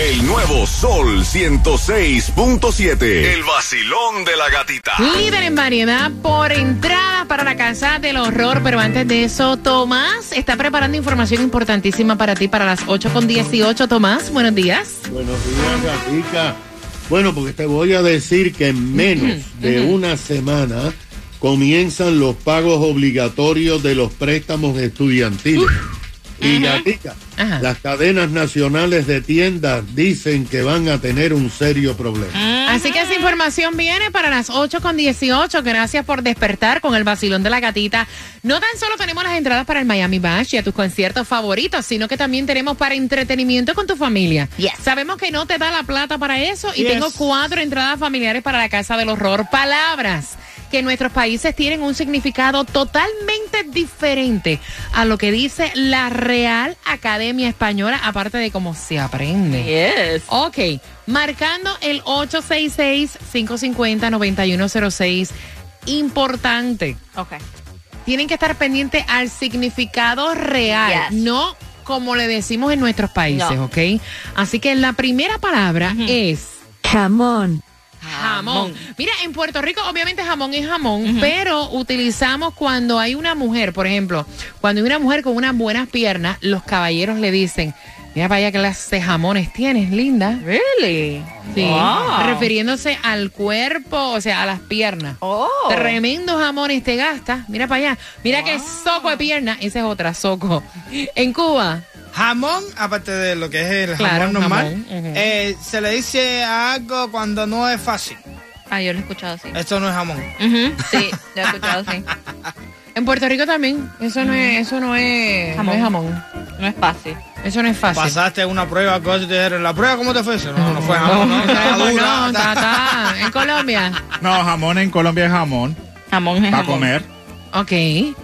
El nuevo Sol 106.7. El vacilón de la gatita. Líder en variedad por entrada para la casa del horror. Pero antes de eso, Tomás está preparando información importantísima para ti para las 8 con 18. Tomás, buenos días. Buenos días, Gatica. Bueno, porque te voy a decir que en menos de una semana comienzan los pagos obligatorios de los préstamos estudiantiles. Y Gatica, Ajá. las cadenas nacionales de tiendas dicen que van a tener un serio problema. Así que esa información viene para las 8 con 18. Gracias por despertar con el vacilón de la gatita. No tan solo tenemos las entradas para el Miami Bash y a tus conciertos favoritos, sino que también tenemos para entretenimiento con tu familia. Yes. Sabemos que no te da la plata para eso y Yes. tengo cuatro entradas familiares para la Casa del Horror. Palabras que nuestros países tienen un significado totalmente diferente a lo que dice la Real Academia Española, aparte de cómo se aprende. Yes. Ok, marcando el 866-550-9106. Importante, Ok. tienen que estar pendientes al significado real, Yes. no como le decimos en nuestros países, No. ¿ok? Así que la primera palabra es Jamón. Jamón. Mira, en Puerto Rico obviamente jamón es jamón, pero utilizamos cuando hay una mujer, por ejemplo, cuando hay una mujer con unas buenas piernas, los caballeros le dicen, mira vaya clase de jamones tienes, linda. Really? Sí, Wow. refiriéndose al cuerpo, o sea, a las piernas. Oh. Tremendos jamones te gastas. Mira para allá. Mira qué soco de pierna. Esa es otra, soco. En Cuba, Jamón, aparte de lo que es el Claro, jamón normal, jamón, eh, se le dice a algo cuando no es fácil. Ah, yo lo he escuchado así. Esto no es jamón. Sí, lo he escuchado así. en Puerto Rico también. Eso no es, eso no es Jamón. No es jamón. No es fácil. Eso no es fácil. Pasaste una prueba, algo así, te dijeron, ¿la prueba cómo te fue? Eso No, no fue jamón, no, estaba no, dura, no, ta, ta. En Colombia. No, jamón en Colombia es jamón. Jamón es Para jamón. comer. Ok.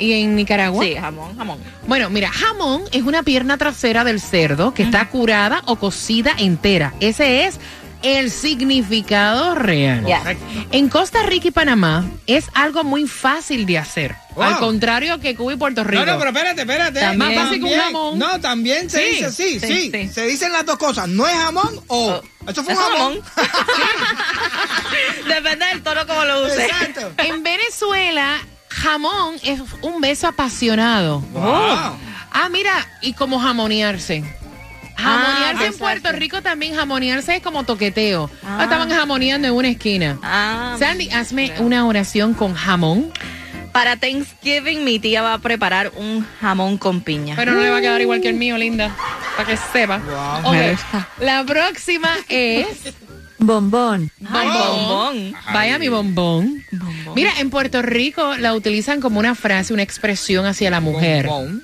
¿Y en Nicaragua? Sí, jamón, jamón. Bueno, mira, jamón es una pierna trasera del cerdo que está curada o cocida entera. Ese es el significado real. Yes. En Costa Rica y Panamá es algo muy fácil de hacer. Wow. Al contrario que Cuba y Puerto Rico. No, no, pero espérate, espérate. También. Más fácil que un jamón. No, también se Sí, dice así, sí, sí, sí. Se dicen las dos cosas. No es jamón o... Oh, Esto fue un jamón. Depende del tono como lo use. Exacto. En Venezuela, jamón es un beso apasionado. Wow. Ah, mira, y como jamonearse. Jamonearse en besarse. Puerto Rico también, jamonearse es como toqueteo. Ah. Estaban jamoneando en una esquina. Ah, Sandy, hazme una oración con jamón. Para Thanksgiving mi tía va a preparar un jamón con piña. Pero no le va a quedar igual que el mío, linda. Para que sepa. Wow. Ok, Me gusta. La próxima es Bombón. Ay, bombón. bombón. Vaya mi bombón. Bombón. Mira, en Puerto Rico la utilizan como una frase, una expresión hacia la mujer. Bombón.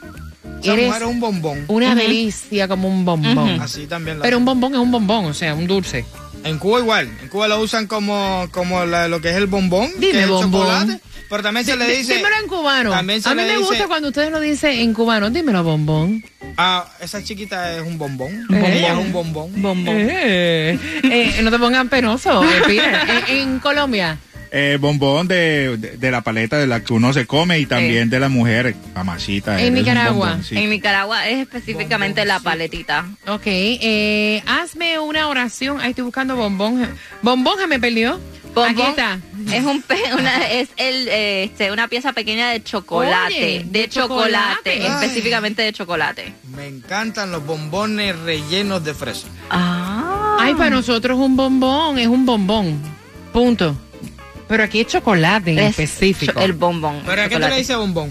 Eres mujer es un bombón. Una delicia como un bombón. Así también. la- Pero un bombón es un bombón, o sea, un dulce. En Cuba igual. En Cuba lo usan como, como la- lo que es el bombón. Dime, que es el bombón. chocolate. Pero también se le dice... Dímelo en cubano. También se A mí le me dice- gusta cuando ustedes lo dicen en cubano. Dímelo, bombón. Ah, esa chiquita es un bombón. Eh. Ella es un bombón. Bombón. Eh, eh, no te pongan penoso, eh, en Colombia. Eh, bombón de, de, de la paleta de la que uno se come y también de la mujer, mamacita. En Nicaragua. bombón, sí. En Nicaragua es específicamente la paletita. Ok, eh, hazme una oración. Ahí estoy buscando bombón. Bombón se me perdió. Bombón Aquí está. Es un pe- una, es el este, una pieza pequeña de chocolate, Oye, de, de chocolate, chocolate. específicamente de chocolate. Me encantan los bombones rellenos de fresa. Ah. Ay, para nosotros un bombón es un bombón. Punto. Pero aquí es chocolate en Es específico. cho- El bombón. ¿Pero a qué chocolate. le dices bombón?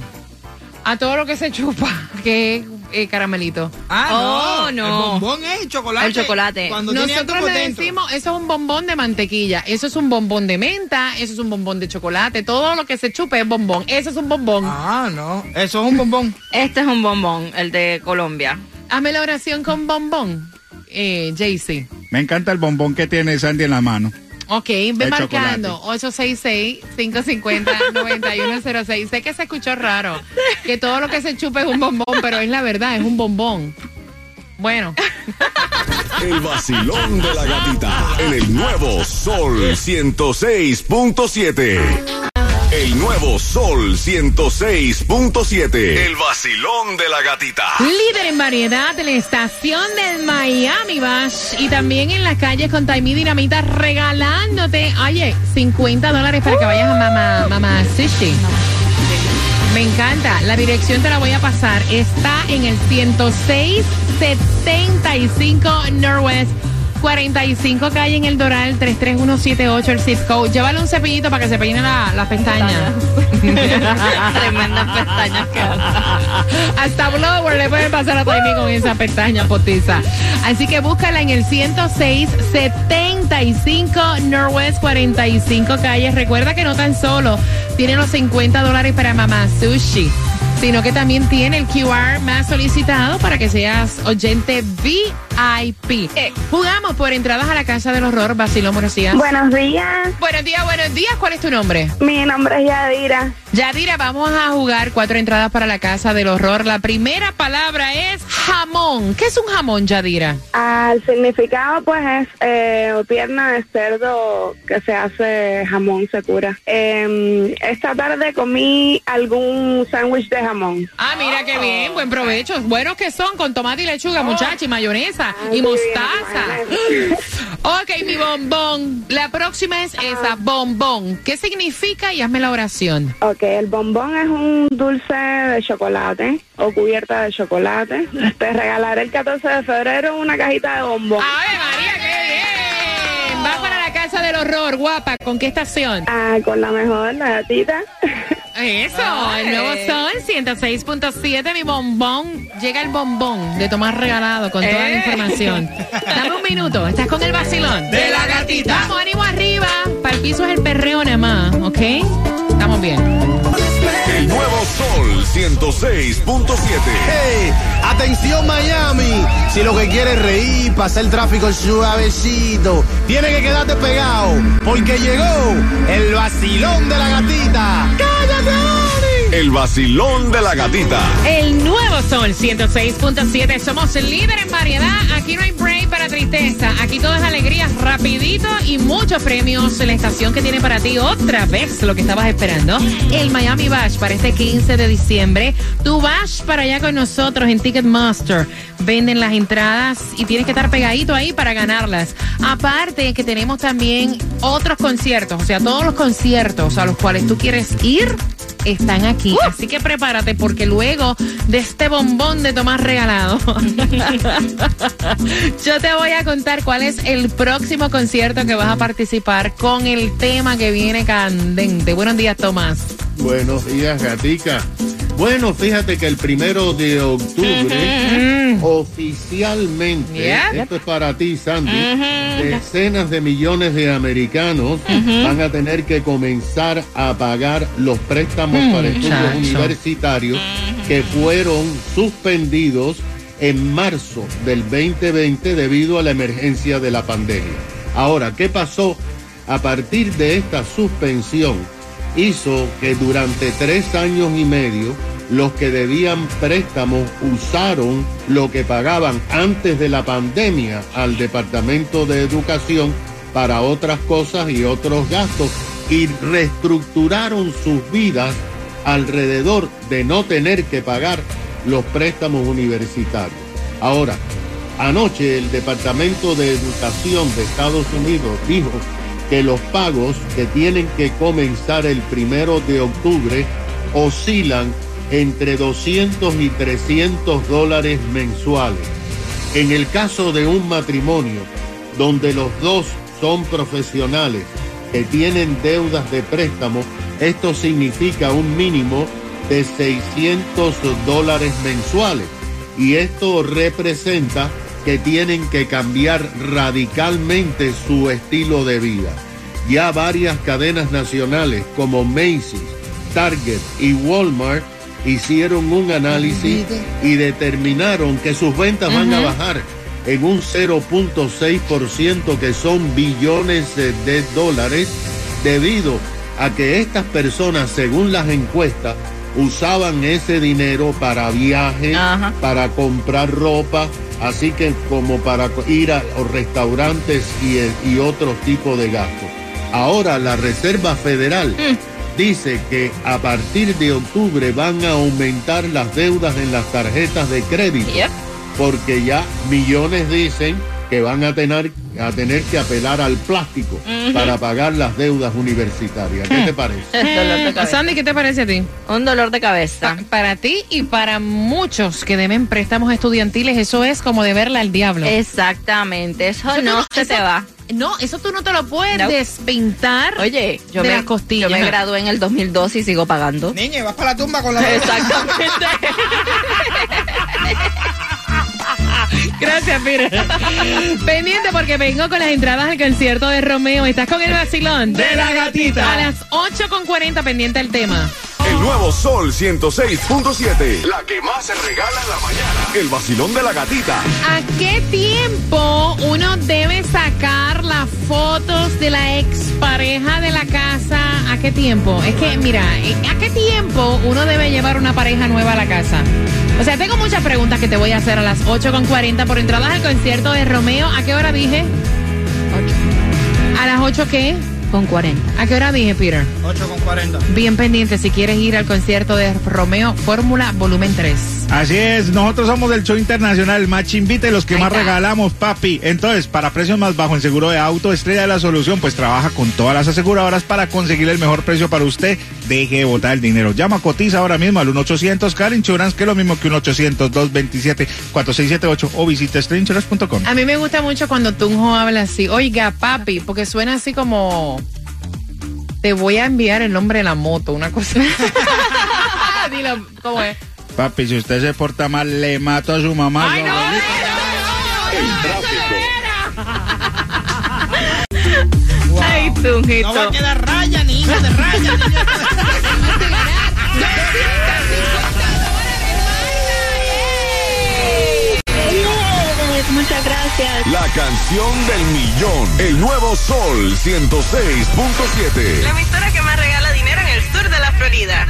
A todo lo que se chupa, que es eh, caramelito. Ah, Oh, no. no. El bombón es el chocolate. El chocolate. Cuando Nosotros le decimos, eso es un bombón de mantequilla, eso es un bombón de menta, eso es un bombón de chocolate, todo lo que se chupe es bombón, eso es un bombón. Ah, no. Eso es un bombón. Este es un bombón, el de Colombia. Hazme la oración con bombón, eh, Jaycee. Me encanta el bombón que tiene Sandy en la mano. Ok, ve marcando 866-550-9106. Sé que se escuchó raro, que todo lo que se chupa es un bombón, pero es la verdad, es un bombón. Bueno, El vacilón de la gatita en el nuevo Sol 106.7. El nuevo Sol 106.7. El vacilón de la gatita. Líder en variedad de la estación del Miami Bash y también en las calles con Taimí Dinamita regalándote, oye, 50 dólares para que vayas a Mamá, Mamá Sushi. Me encanta. La dirección te la voy a pasar. Está en el 10675 Northwest 45 calle en el Doral 33178 el zip code. Llévale un cepillito para que se peine la- las pestañas. Tremendas pestañas que Hasta blower le pueden pasar a Taimi con esa pestaña potiza. Así que búscala en el 10675 Northwest 45 calles. Recuerda que no tan solo tiene los 50 dólares para Mamá Sushi, sino que también tiene el QR más solicitado para que seas oyente VIP. Eh, jugamos por entradas a la Casa del Horror. Basilón, buenos días. Buenos días, Buenos días, buenos días. ¿Cuál es tu nombre? mi nombre es Yadira. Yadira, vamos a jugar cuatro entradas para la casa del horror. La primera palabra es jamón. ¿Qué es un jamón, Yadira? Al significado, pues, es eh, pierna de cerdo que se hace jamón, se cura. Eh, esta tarde comí algún sándwich de jamón. Ah, mira qué bien, buen provecho. Buenos que son, con tomate y lechuga, muchacha, y mayonesa, y Ay, mostaza. bien, Ok, mi bombón. La próxima es esa, bombón. ¿Qué significa? Y hazme la oración. Ok, el bombón es un dulce de chocolate o cubierta de chocolate. Te regalaré el 14 de febrero una cajita de bombón. ¡Ave María, qué bien! Va para la casa del horror, guapa. ¿Con qué estación? Ah, con la mejor, la gatita. Eso, el nuevo son 106.7, mi bombón. Llega el bombón de Tomás Regalado con toda la información. Dame un minuto, estás con el vacilón. De la gatita. Vamos, ánimo arriba. Para el piso es el perreo nada más, ¿ok? Estamos bien. Sol 106.7. Hey, atención Miami, si lo que quieres es reír, pasar el tráfico suavecito, tiene que quedarte pegado, porque llegó el vacilón de la gatita. ¡Cállate! El vacilón de la gatita. El nuevo Sol 106.7. Somos líder en variedad. Aquí no hay break para tristeza. Aquí todo es alegría, rapidito y muchos premios. La estación que tiene para ti otra vez lo que estabas esperando. El Miami Bash para este 15 de diciembre. Tu Bash para allá con nosotros en Ticketmaster. Venden las entradas y tienes que estar pegadito ahí para ganarlas. Aparte que tenemos también otros conciertos. O sea, todos los conciertos a los cuales tú quieres ir están aquí. Así que prepárate porque luego de este bombón de Tomás regalado, yo te voy a contar cuál es el próximo concierto que vas a participar con el tema que viene candente. Buenos días, Tomás. Buenos días, Gatica. Bueno, fíjate que el primero de octubre, oficialmente, esto es para ti, Sandy, decenas de millones de americanos van a tener que comenzar a pagar los préstamos para estudios universitarios que fueron suspendidos en marzo del 2020 debido a la emergencia de la pandemia. Ahora, ¿qué pasó? A partir de esta suspensión, hizo que durante tres años y medio los que debían préstamos usaron lo que pagaban antes de la pandemia al Departamento de Educación para otras cosas y otros gastos y reestructuraron sus vidas alrededor de no tener que pagar los préstamos universitarios. Ahora, anoche el Departamento de Educación de Estados Unidos dijo que los pagos que tienen que comenzar el primero de octubre oscilan entre 200 y 300 dólares mensuales. En el caso de un matrimonio donde los dos son profesionales que tienen deudas de préstamo, esto significa un mínimo de 600 dólares mensuales. Y esto representa que tienen que cambiar radicalmente su estilo de vida. Ya varias cadenas nacionales como Macy's, Target y Walmart hicieron un análisis y determinaron que sus ventas van a bajar en un 0.6% que son billones de, dólares debido a que estas personas, según las encuestas, usaban ese dinero para viajes, para comprar ropa, así que como para ir a los restaurantes y, eh, y otros tipos de gastos. Ahora la Reserva Federal dice que a partir de octubre van a aumentar las deudas en las tarjetas de crédito Yep. porque ya millones dicen que van a tener, a tener que apelar al plástico para pagar las deudas universitarias. ¿Qué te parece? De. Sandy, ¿qué te parece a ti? Un dolor de Pa- cabeza. para ti y para muchos que deben préstamos estudiantiles, eso es como deberla al diablo. Exactamente, eso, no no- se eso- te va. No, eso tú no te lo puedes No. despintar Oye, yo de me, las costillas. yo me gradué en el 2002 y sigo pagando. Niña, vas para la tumba con la Exactamente. Gracias, Peter. Pendiente porque vengo con las entradas al concierto de Romeo. ¿Estás con el vacilón? De la gatita. A las 8.40 pendiente el tema. El nuevo Sol 106.7. La que más se regala en la mañana. El vacilón de la gatita. ¿A qué tiempo uno debe sacar las fotos de la expareja de la casa? ¿A qué tiempo? Es que, mira, ¿a qué tiempo uno debe llevar una pareja nueva a la casa? O sea, tengo muchas preguntas que te voy a hacer a las 8.40 por entradas al concierto de Romeo. ¿A qué hora dije? ¿A las 8 qué? Con 40. ¿A qué hora dije, Peter? 8 con 40. Bien pendiente si quieres ir al concierto de Romeo Fórmula Volumen 3. Así es, nosotros somos del show internacional Match Invite, los que Ahí más está. regalamos, papi. Entonces, para precios más bajos en seguro de auto, Estrella de la Solución, pues trabaja con todas las aseguradoras para conseguir el mejor precio para usted. Deje de botar el dinero. Llama, cotiza ahora mismo al 1-800 Car Insurance, que es lo mismo que un 800-227-4678 o visita estrellinsurance.com. A mí me gusta mucho cuando Tunjo habla así, oiga, papi, porque suena así como, te voy a enviar el nombre de la moto, una cosa. Dilo, ¿cómo es? Papi, si usted se porta mal, le mato a su mamá. Ay, no. Ay, No va a quedar raya, niña, de raya. niña. Muchas gracias. La canción del millón. El nuevo Sol 106.7. emisora que más regala dinero en el sur de la Florida.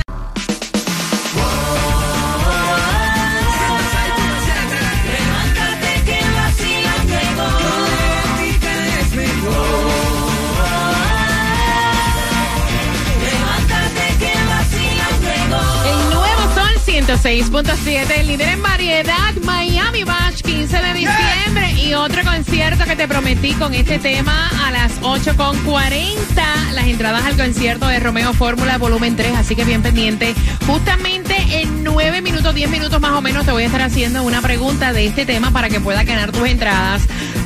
El nuevo Sol 106.7, el líder en variedad, Miami Bash, 15 de diciembre. Y otro concierto que te prometí con este tema a las 8.40. Las entradas al concierto de Romeo Fórmula Volumen 3, así que bien pendiente. Justamente en 9 minutos, 10 minutos más o menos, te voy a estar haciendo una pregunta de este tema para que puedas ganar tus entradas.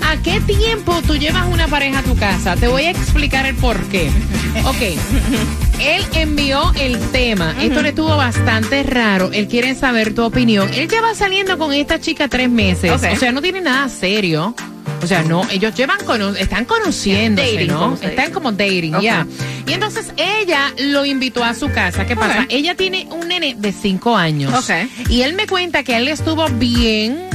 ¿A qué tiempo tú llevas una pareja a tu casa? Te voy a explicar el por qué. Ok. Él envió el tema. Esto le estuvo bastante raro. Él quiere saber tu opinión. Él lleva saliendo con esta chica tres meses. Ok. O sea, no tiene nada serio. O sea, no, ellos llevan cono- están conociéndose, Dating, ¿no? como Están como dating, ya. Y entonces ella lo invitó a su casa. ¿Qué pasa? Ella tiene un nene de cinco años. Ok. Y él me cuenta que él estuvo bien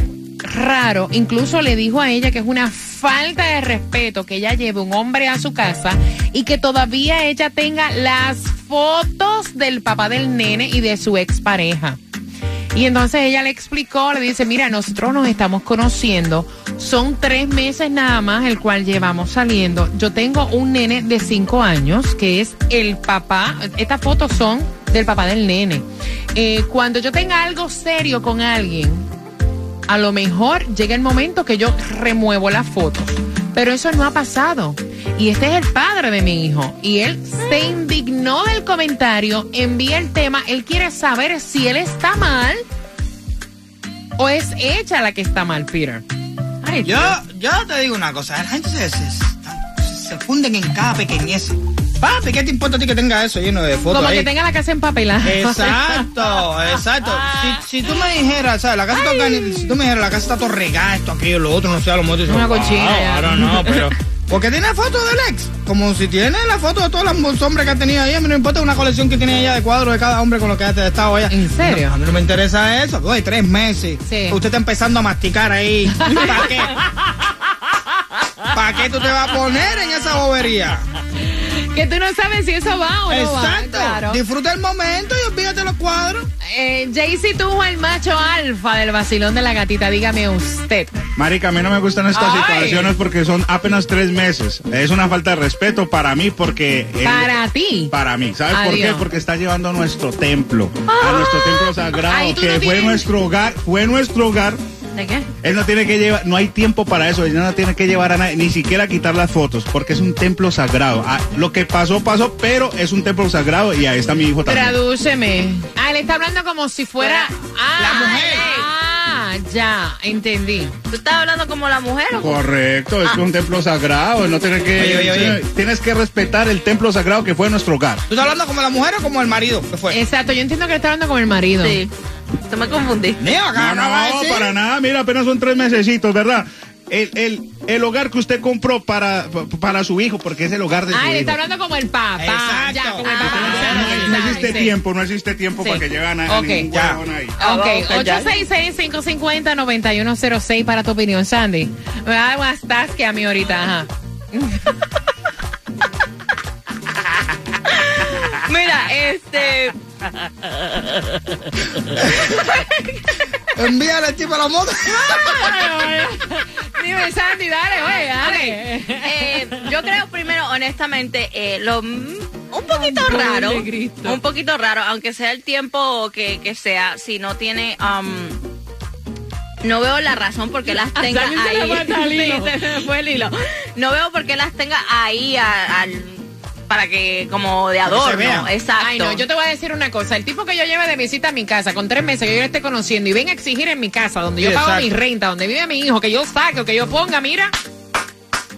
raro. Incluso le dijo a ella que es una falta de respeto que ella lleve un hombre a su casa y que todavía ella tenga las fotos del papá del nene y de su expareja. Y entonces ella le explicó, le dice, mira, nosotros nos estamos conociendo, son tres meses nada más el cual llevamos saliendo. Yo tengo un nene de cinco años, que es el papá, estas fotos son del papá del nene. Eh, cuando yo tenga algo serio con alguien, a lo mejor llega el momento que yo remuevo las fotos. Pero eso no ha pasado. Y este es el padre de mi hijo. Y él se indignó del comentario, envía el tema. Él quiere saber si él está mal o es ella la que está mal, Peter. Ay, Yo, yo te digo una cosa, la gente se, se, se- se funden en cada pequeñez. Papi, ¿qué te importa a ti que tenga eso lleno de fotos Como ahí? que tenga la casa empapelada. Exacto, exacto. Si, si tú me dijeras, ¿sabes? La casa está si tú me dijeras, la casa está todo regada, esto, aquello, lo otro, no sé, a lo mejor dices, Una "Wow, cochina ya". Ahora no, pero. Porque tiene fotos del ex. Como si tiene la foto de todos los hombres que ha tenido ahí. A mí no me importa una colección que tiene ella de cuadros de cada hombre con lo que ha estado ella. ¿En serio? No, a mí no me interesa eso. Oye, tres meses. Sí. Usted está empezando a masticar ahí. ¿Para qué? ¿Para qué tú te vas a poner en esa bobería? Que tú no sabes si eso va o no va. Exacto. Claro. Disfruta el momento y fíjate los cuadros. Eh, Jaycee tuvo el macho alfa del vacilón de la gatita, dígame usted. Marica, a mí no me gustan estas Ay. situaciones porque son apenas tres meses. Es una falta de respeto para mí porque... el- Para ti. Para mí, ¿sabes por qué? Porque está llevando a nuestro templo, a nuestro templo sagrado, que no fue tienes- nuestro hogar, fue nuestro hogar. ¿De qué? Él no tiene que llevar, no hay tiempo para eso, él no tiene que llevar a nadie, ni siquiera quitar las fotos, porque es un templo sagrado. Ah, lo que pasó, pasó, pero es un templo sagrado y ahí está mi hijo también. Tradúceme. Ah, él está hablando como si fuera. Ah, La mujer. Ah, ya, entendí. ¿Tú estás hablando como la mujer o cómo? Correcto, es un templo sagrado, no tiene que, Oye, oye, oye. tienes que respetar el templo sagrado que fue nuestro hogar. ¿Tú estás hablando como la mujer o como el marido? ¿Qué fue? Exacto, yo entiendo que está hablando como el marido. Sí. Te me acá No, no, decir. para nada, mira, apenas son tres mesecitos, ¿verdad? El, el, el hogar que usted compró para, para su hijo, porque es el hogar de su Ah, hijo. está hablando como el papá. Exacto. Ya, como el Ah, papá. No, no existe Sí. tiempo, no existe tiempo Sí. para que lleguen a, a Ok. ningún Ya. ahí. Ok, Ah, vamos allá. 866-550-9106 para tu opinión, Sandy. Me da más que a mí ahorita, ajá. Mira, este. Envíale el tipo a la moto. Dime, Sandy, dale, oye, dale. eh, yo creo primero, honestamente, eh, lo mm, un poquito raro. Un poquito raro, aunque sea el tiempo que, que sea, si no tiene. um, no veo la razón por qué las tenga ahí. falta el hilo. Sí, se me fue el hilo. No veo por qué las tenga ahí al- para que como de que se adorno. Exacto. Ay, no, yo te voy a decir una cosa. El tipo que yo lleve de visita a mi casa con tres meses que yo le esté conociendo y venga a exigir en mi casa, donde yo pago exacto. mi renta, donde vive mi hijo, que yo saque o que yo ponga, mira.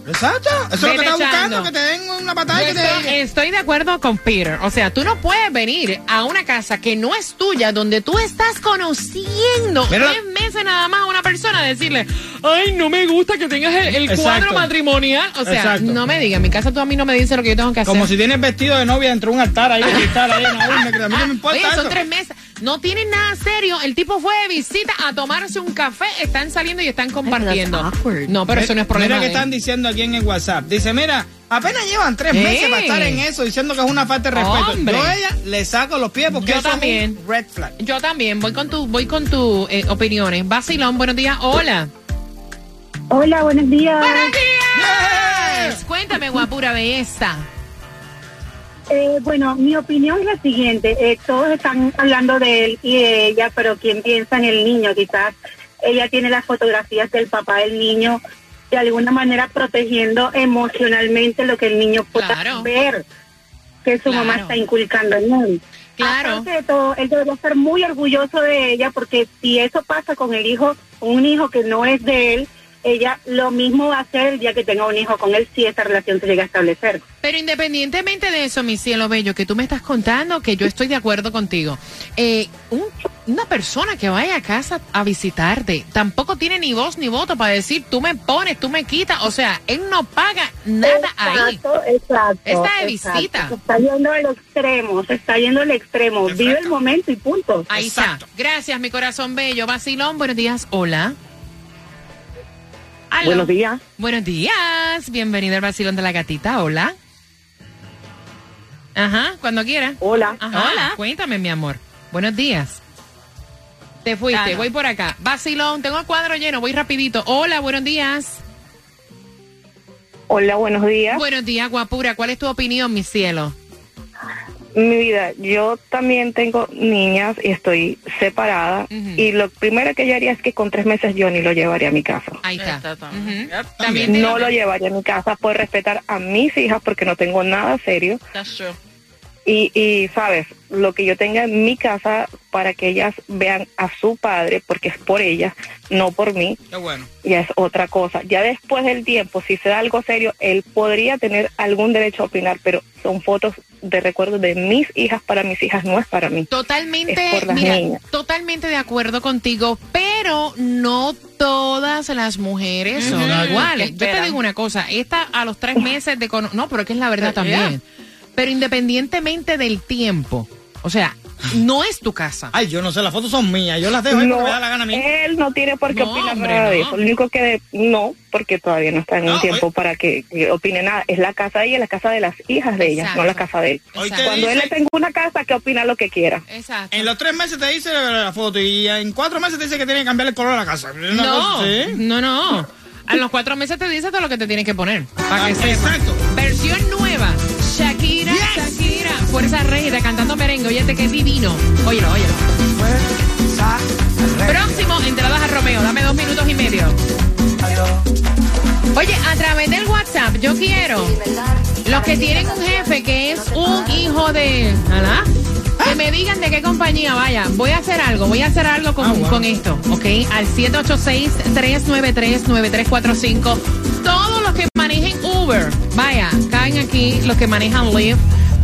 Exacto. Eso es lo que estás buscando, que te den una patada que te... estoy, estoy de acuerdo con Peter. O sea, tú no puedes venir a una casa que no es tuya, donde tú estás conociendo Mira- tres meses nada más a una persona, decirle, ay, no me gusta que tengas el, cuadro matrimonial. O sea, Exacto. no me digas, en mi casa tú a mí no me dices lo que yo tengo que hacer. Como si tienes vestido de novia dentro de un altar ahí, de cristal ahí en la urna, que a mí no me importa Oye, son tres meses. No tienen nada serio. El tipo fue de visita a tomarse un café. Están saliendo y están compartiendo. No, pero eso no es problema. Mira que están diciendo aquí en el WhatsApp. Dice, mira, apenas llevan tres Ey. meses para estar en eso, diciendo que es una falta de respeto. Hombre. Yo a ella le saco los pies porque Yo eso es también. un red flag. Yo también. Voy con tu, voy con tu eh, opiniones. Vacilón, buenos días. Hola. Hola, buenos días. ¡Buenos días! Cuéntame, guapura belleza. Eh, bueno, mi opinión es la siguiente. Eh, todos están hablando de él y de ella, pero ¿quién piensa en el niño? Quizás ella tiene las fotografías del papá del niño de alguna manera protegiendo emocionalmente lo que el niño pueda Claro. ver que su mamá Claro. está inculcando en él. Claro. Aparte de todo, él debería estar muy orgulloso de ella porque si eso pasa con el hijo, un hijo que no es de él, ella lo mismo va a hacer el día que tenga un hijo con él si esa relación se llega a establecer. Pero independientemente de eso, mi cielo bello, que tú me estás contando, que yo estoy de acuerdo contigo. Eh, un- una persona que vaya a casa a visitarte tampoco tiene ni voz ni voto para decir tú me pones, tú me quitas. O sea, él no paga nada ahí. Exacto, exacto. Está de exacto. visita. Se está yendo al extremo, se está yendo al extremo. Vive el momento y punto. Ahí Exacto. está. Gracias, mi corazón bello. Vacilón, buenos días. Hola. Buenos días. Buenos días. Bienvenido al vacilón de la gatita. Hola. Ajá, cuando quiera. Hola. Ajá, Hola. Cuéntame, mi amor. Buenos días. Te fuiste, Claro. voy por acá. Vacilón, tengo el cuadro lleno, voy rapidito. Hola, buenos días. Hola, buenos días. Buenos días, guapura. ¿Cuál es tu opinión, mi cielo? Mi vida, yo también tengo niñas y estoy separada. Y lo primero que yo haría es que con tres meses yo ni lo llevaría a mi casa. Ahí está. Está también. No lo llevaría a mi casa por respetar a mis hijas porque no tengo nada serio. That's true. Y, y, sabes, lo que yo tenga en mi casa para que ellas vean a su padre, porque es por ellas, no por mí, Qué bueno. ya es otra cosa. Ya después del tiempo, si se da algo serio, él podría tener algún derecho a opinar, pero son fotos de recuerdo de mis hijas para mis hijas, no es para mí. Totalmente, Es por las mira, niñas. totalmente de acuerdo contigo, pero no todas las mujeres son iguales. Yo te digo una cosa, esta a los tres meses de no, pero es que es la verdad también. Pero independientemente del tiempo, o sea, no es tu casa. Ay, yo no sé, las fotos son mías. Yo las dejo ahí No, porque me da la gana a mí. él no tiene por qué No, opinar hombre, nada de no. eso. Lo único que no, porque todavía no está en No, un tiempo hoy- para que, que opine nada. Es la casa de ella, es la casa de las hijas de ella, no la casa de él. Cuando él dice- le tenga una casa, que opina lo que quiera. Exacto. En los tres meses te dice la foto y en cuatro meses te dice que tiene que cambiar el color de la casa. Una No, cosa- ¿sí? no, no. A los cuatro meses te dice todo lo que te tienes que poner. Para que Ah, sepas. exacto. Versión nueva. Shakira. Shakira. Fuerza Régida cantando merengue. Oye, qué divino. Óyelo, óyelo. Próximo, entradas a Romeo. Dame dos minutos y medio. Oye, a través del WhatsApp, yo quiero los que tienen un jefe que es un hijo de. ¿Alá? Que me digan de qué compañía vaya. Voy a hacer algo, voy a hacer algo con, Ah, wow. con esto, ¿ok? Al 786-393-9345. Todos los que manejen Uber, vaya, caen aquí los que manejan Lyft,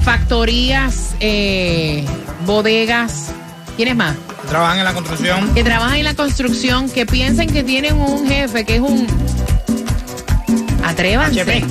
factorías, eh, bodegas. ¿Quiénes más? Trabajan en la construcción. que trabajan en la construcción, que piensen que tienen un jefe que es un... Atrévanse HP.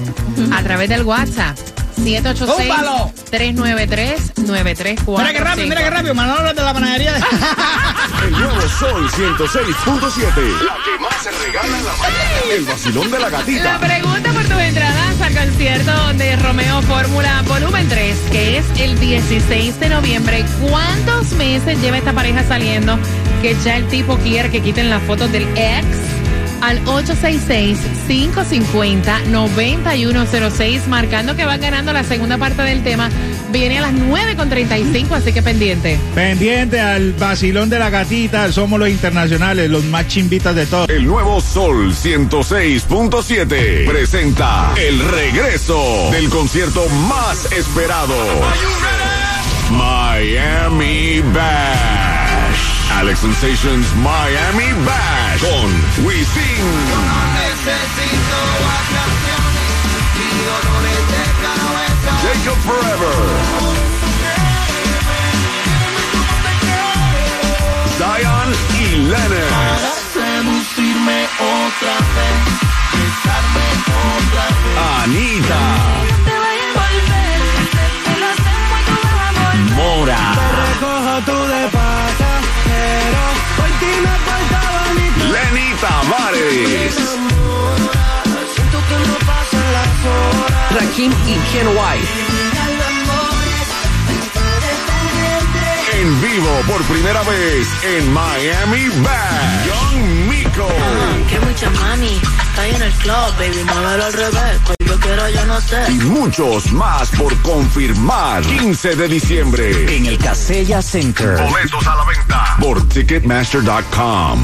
a través del WhatsApp. Túmbalo. 786-393-9345. Mira que rápido, mira que rápido. Manolo de la panadería. de- El nuevo Sol 106.7. La que más se regala en la mañana. El vacilón de la La gatita. pregunta por tus entradas al concierto de Romeo Fórmula Volumen 3, que es el 16 de noviembre. ¿Cuántos meses lleva esta pareja saliendo que ya el tipo quiere que quiten las fotos del ex? Al 866-550-9106, marcando que van ganando la segunda parte del tema. Viene a las 9.35, así que pendiente. Pendiente al vacilón de la gatita, somos los internacionales, los más chimbitas de todos. El nuevo Sol 106.7 presenta el regreso del concierto más esperado. Miami Bash. Alex Sensations Miami Bash con Wisin. Jacob Forever. Zion y Lennon. Anita. Tavares. Rakim y Ken White. En vivo por primera vez en Miami Bash. Young Miko. Que mucha mami, está ahí en el club, baby, muévelo al revés, que yo quiero, yo no sé. Y muchos más por confirmar. 15 de diciembre. En el Casella Center. Boletos a la venta por Ticketmaster.com.